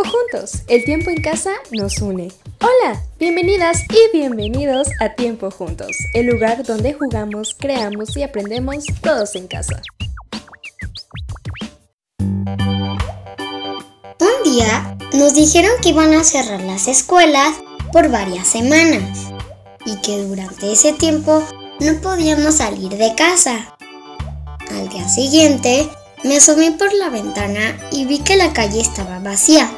Juntos, el tiempo en casa nos une. Hola, bienvenidas y bienvenidos a Tiempo juntos, el lugar donde jugamos, creamos y aprendemos todos en casa. Un día nos dijeron que iban a cerrar las escuelas por varias semanas y que durante ese tiempo no podíamos salir de casa. Al día siguiente me asomé por la ventana y vi que la calle estaba vacía.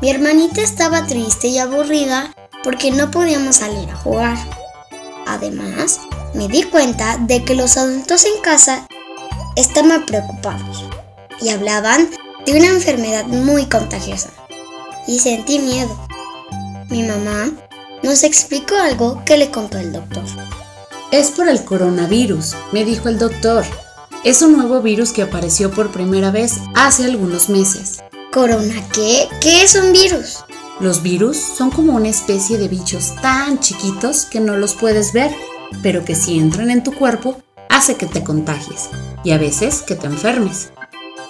Mi hermanita estaba triste y aburrida porque no podíamos salir a jugar. Además, me di cuenta de que los adultos en casa estaban preocupados y hablaban de una enfermedad muy contagiosa. Y sentí miedo. Mi mamá nos explicó algo que le contó el doctor. Es por el coronavirus, me dijo el doctor. Es un nuevo virus que apareció por primera vez hace algunos meses. ¿Corona qué? ¿Qué es un virus? Los virus son como una especie de bichos tan chiquitos que no los puedes ver, pero que si entran en tu cuerpo hace que te contagies y a veces que te enfermes.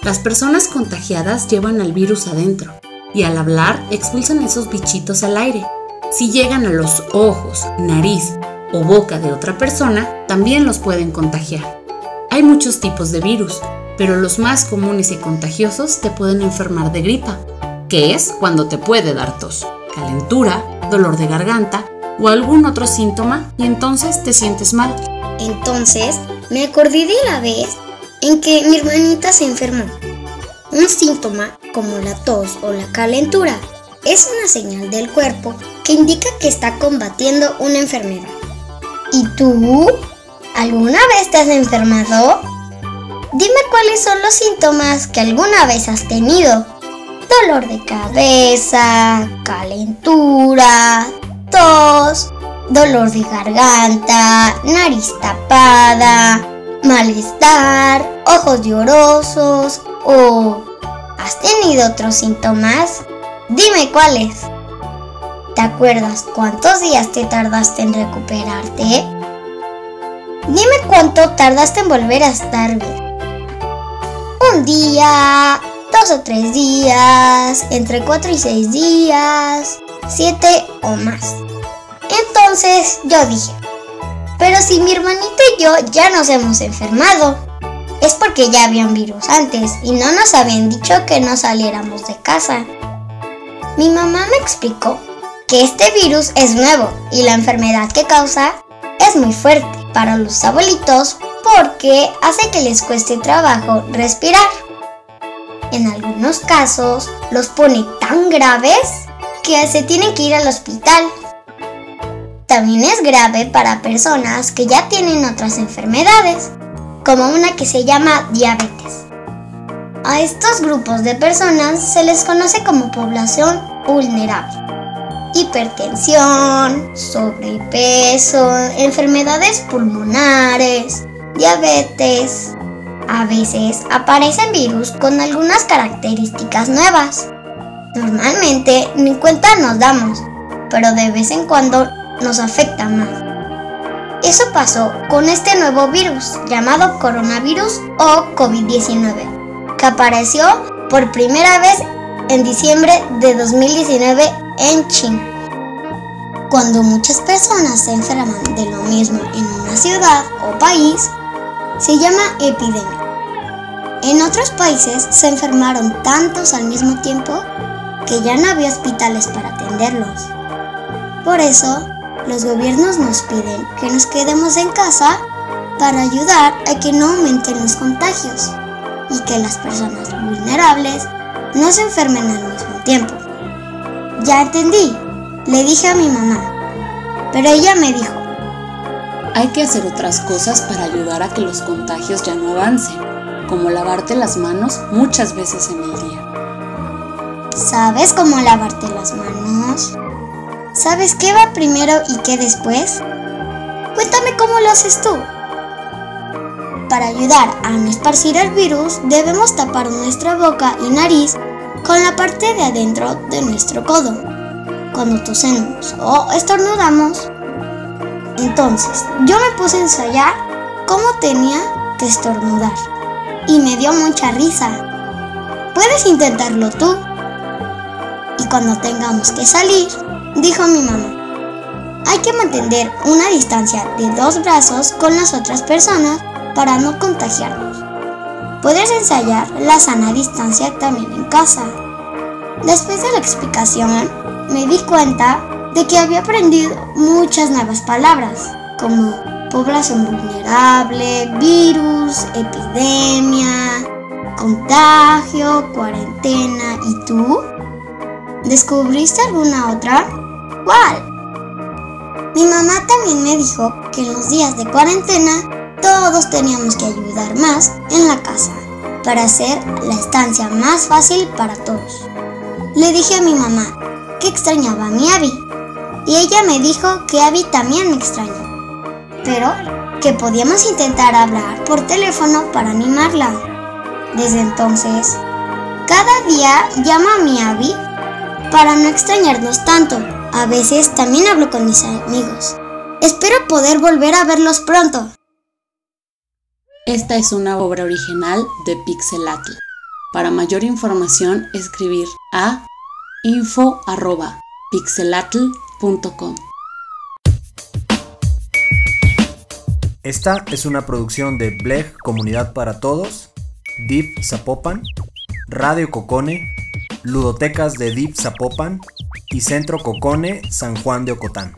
Las personas contagiadas llevan al virus adentro y al hablar expulsan esos bichitos al aire. Si llegan a los ojos, nariz o boca de otra persona, también los pueden contagiar. Hay muchos tipos de virus, pero los más comunes y contagiosos te pueden enfermar de gripa, que es cuando te puede dar tos, calentura, dolor de garganta o algún otro síntoma y entonces te sientes mal. Entonces me acordé de la vez en que mi hermanita se enfermó. Un síntoma como la tos o la calentura es una señal del cuerpo que indica que está combatiendo una enfermedad. ¿Y tú? ¿Alguna vez te has enfermado? Dime cuáles son los síntomas que alguna vez has tenido. Dolor de cabeza, calentura, tos, dolor de garganta, nariz tapada, malestar, ojos llorosos o... ¿Has tenido otros síntomas? Dime cuáles. ¿Te acuerdas cuántos días te tardaste en recuperarte? Dime cuánto tardaste en volver a estar bien. Un día, dos o tres días, entre cuatro y seis días, siete o más. Entonces yo dije, pero si mi hermanita y yo ya nos hemos enfermado, es porque ya había un virus antes y no nos habían dicho que no saliéramos de casa. Mi mamá me explicó que este virus es nuevo y la enfermedad que causa es muy fuerte para los abuelitos porque hace que les cueste trabajo respirar. En algunos casos los pone tan graves que se tienen que ir al hospital. También es grave para personas que ya tienen otras enfermedades, como una que se llama diabetes. A estos grupos de personas se les conoce como población vulnerable hipertensión, sobrepeso, enfermedades pulmonares, diabetes. A veces aparecen virus con algunas características nuevas. Normalmente ni cuenta nos damos, pero de vez en cuando nos afecta más. Eso pasó con este nuevo virus llamado coronavirus o COVID-19, que apareció por primera vez en diciembre de 2019 en China. Cuando muchas personas se enferman de lo mismo en una ciudad o país, se llama epidemia. En otros países se enfermaron tantos al mismo tiempo que ya no había hospitales para atenderlos. Por eso, los gobiernos nos piden que nos quedemos en casa para ayudar a que no aumenten los contagios y que las personas vulnerables no se enfermen al mismo tiempo. Ya entendí, le dije a mi mamá, pero ella me dijo, hay que hacer otras cosas para ayudar a que los contagios ya no avancen, como lavarte las manos muchas veces en el día. ¿Sabes cómo lavarte las manos? ¿Sabes qué va primero y qué después? Cuéntame cómo lo haces tú. Para ayudar a no esparcir el virus, debemos tapar nuestra boca y nariz con la parte de adentro de nuestro codo. Cuando tosemos o estornudamos, entonces yo me puse a ensayar cómo tenía que estornudar y me dio mucha risa. Puedes intentarlo tú. cuando tengamos que salir, dijo mi mamá, hay que mantener una distancia de dos brazos con las otras personas para no contagiarnos. Puedes ensayar la sana distancia también en casa. Después de la explicación, me di cuenta de que había aprendido muchas nuevas palabras, como población vulnerable, virus, epidemia, contagio, cuarentena. ¿Y tú? ¿Descubriste alguna otra? ¿Cuál? Mi mamá también me dijo que en los días de cuarentena todos teníamos que ayudar más en la casa para hacer la estancia más fácil para todos. Le dije a mi mamá que extrañaba a mi Abby y ella me dijo que Abby también me extraña, pero que podíamos intentar hablar por teléfono para animarla. Desde entonces, cada día llamo a mi Abby para no extrañarnos tanto. A veces también hablo con mis amigos. Espero poder volver a verlos pronto. Esta es una obra original de Pixelatl. Para mayor información, escribir a info.pixelatl.com. Esta es una producción de Bleg Comunidad para Todos, Deep Zapopan, Radio Cocone, Ludotecas de Deep Zapopan y Centro Cocone San Juan de Ocotán.